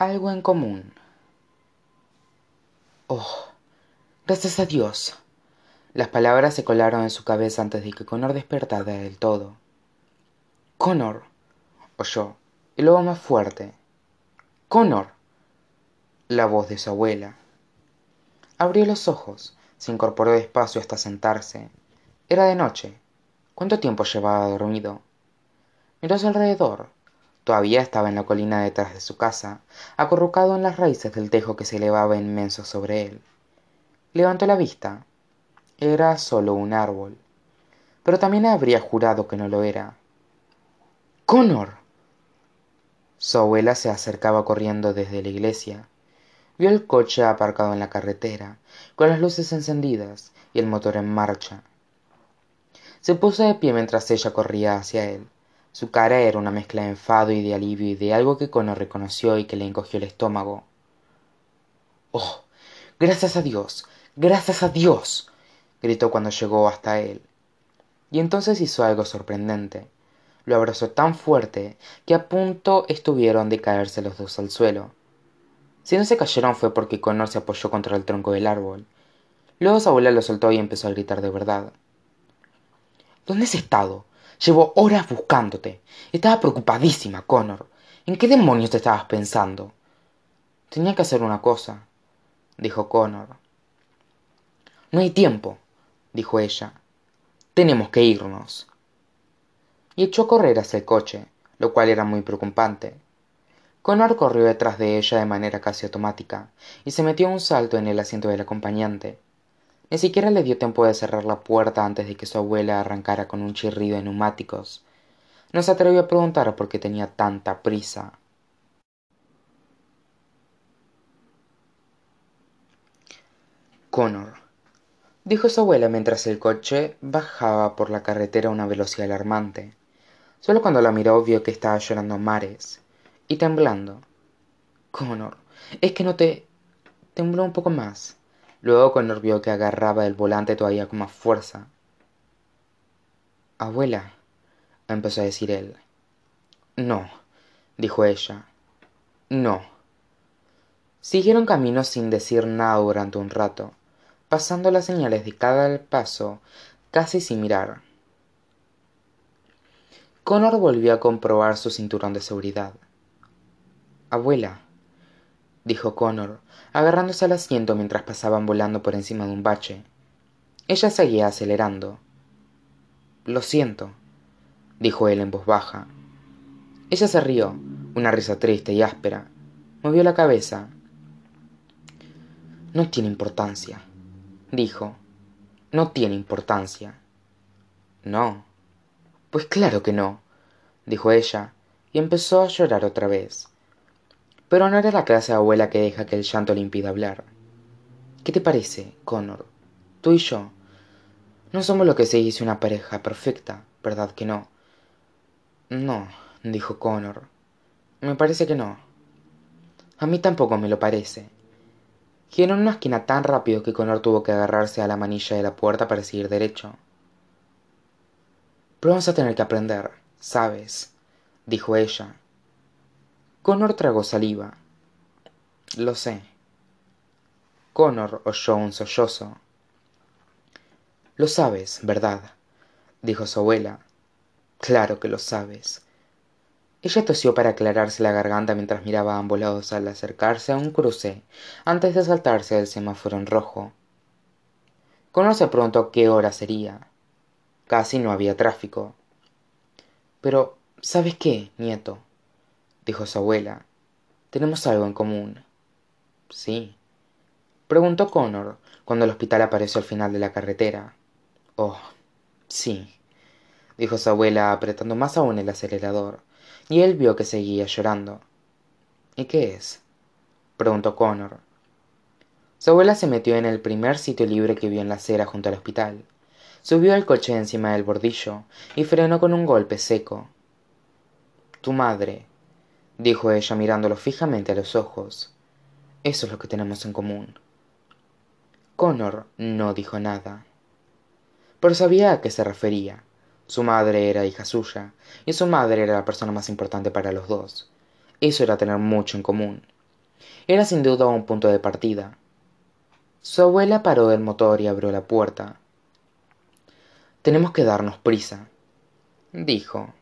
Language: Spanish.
algo en común. Oh gracias a dios. Las palabras se colaron en su cabeza antes de que connor despertara del todo. Connor oyó y luego más fuerte. Connor la voz de su abuela. Abrió los ojos se incorporó despacio hasta sentarse. Era de noche. Cuánto tiempo llevaba dormido miró a su alrededor todavía estaba en la colina detrás de su casa acurrucado en las raíces del tejo que se elevaba inmenso sobre él. Levantó la vista. Era sólo un árbol. Pero también habría jurado que no lo era. Connor su abuela se acercaba corriendo desde la iglesia. Vio el coche aparcado en la carretera con las luces encendidas y el motor en marcha. Se puso de pie mientras ella corría hacia él su cara era una mezcla de enfado y de alivio y de algo que connor reconoció y que le encogió el estómago oh gracias a dios gracias a dios gritó cuando llegó hasta él. Y entonces hizo algo sorprendente. Lo abrazó tan fuerte que a punto estuvieron de caerse los dos al suelo. Si no se cayeron fue porque connor se apoyó contra el tronco del árbol. Luego su abuela lo soltó y empezó a gritar de verdad. Dónde has estado llevo horas buscándote. Estaba preocupadísima connor. En qué demonios te estabas pensando tenía que hacer una cosa dijo connor. No hay tiempo dijo ella. Tenemos que irnos. Y echó a correr hacia el coche lo cual era muy preocupante. Connor corrió detrás de ella de manera casi automática y se metió un salto en el asiento del acompañante ni siquiera le dio tiempo de cerrar la puerta antes de que su abuela arrancara con un chirrido de neumáticos. No se atrevió a preguntar por qué tenía tanta prisa. Connor dijo su abuela mientras el coche bajaba por la carretera a una velocidad alarmante. Sólo cuando la miró vio que estaba llorando a mares y temblando. Connor es que no te tembló un poco más luego connor vio que agarraba el volante todavía con más fuerza abuela empezó a decir él. No dijo ella. No siguieron camino sin decir nada durante un rato pasando las señales de cada paso casi sin mirar. Connor volvió a comprobar su cinturón de seguridad. Abuela dijo connor agarrándose al asiento mientras pasaban volando por encima de un bache. Ella seguía acelerando. Lo siento dijo él en voz baja. Ella se rió una risa triste y áspera. Movió la cabeza. No tiene importancia dijo. No tiene importancia no pues claro que no dijo ella y empezó a llorar otra vez pero no era la clase de abuela que deja que el llanto le impida hablar. Qué te parece connor tú y yo no somos lo que se dice una pareja perfecta verdad que no no dijo connor. Me parece que no. A mí tampoco me lo parece. Giró en una esquina tan rápido que connor tuvo que agarrarse a la manilla de la puerta para seguir derecho. Pero vamos a tener que aprender sabes dijo ella connor tragó saliva. Lo sé. Connor oyó un sollozo. Lo sabes verdad dijo su abuela. Claro que lo sabes. Ella tosió para aclararse la garganta mientras miraba a ambos lados al acercarse a un cruce antes de saltarse el semáforo en rojo. Connor se preguntó qué hora sería. Casi no había tráfico. Pero sabes qué nieto dijo su abuela tenemos algo en común. Sí. Preguntó connor cuando el hospital apareció al final de la carretera. Oh sí dijo su abuela apretando más aún el acelerador y él vio que seguía llorando. Y qué es preguntó connor. Su abuela se metió en el primer sitio libre que vio en la acera junto al hospital. Subió al coche encima del bordillo y frenó con un golpe seco. Tu madre dijo ella mirándolo fijamente a los ojos. Eso es lo que tenemos en común. Connor no dijo nada pero sabía a qué se refería. Su madre era hija suya y su madre era la persona más importante para los dos. Eso era tener mucho en común. Era sin duda un punto de partida. Su abuela paró el motor y abrió la puerta. Tenemos que darnos prisa dijo